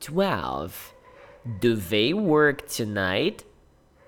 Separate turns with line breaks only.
12. Do they work tonight?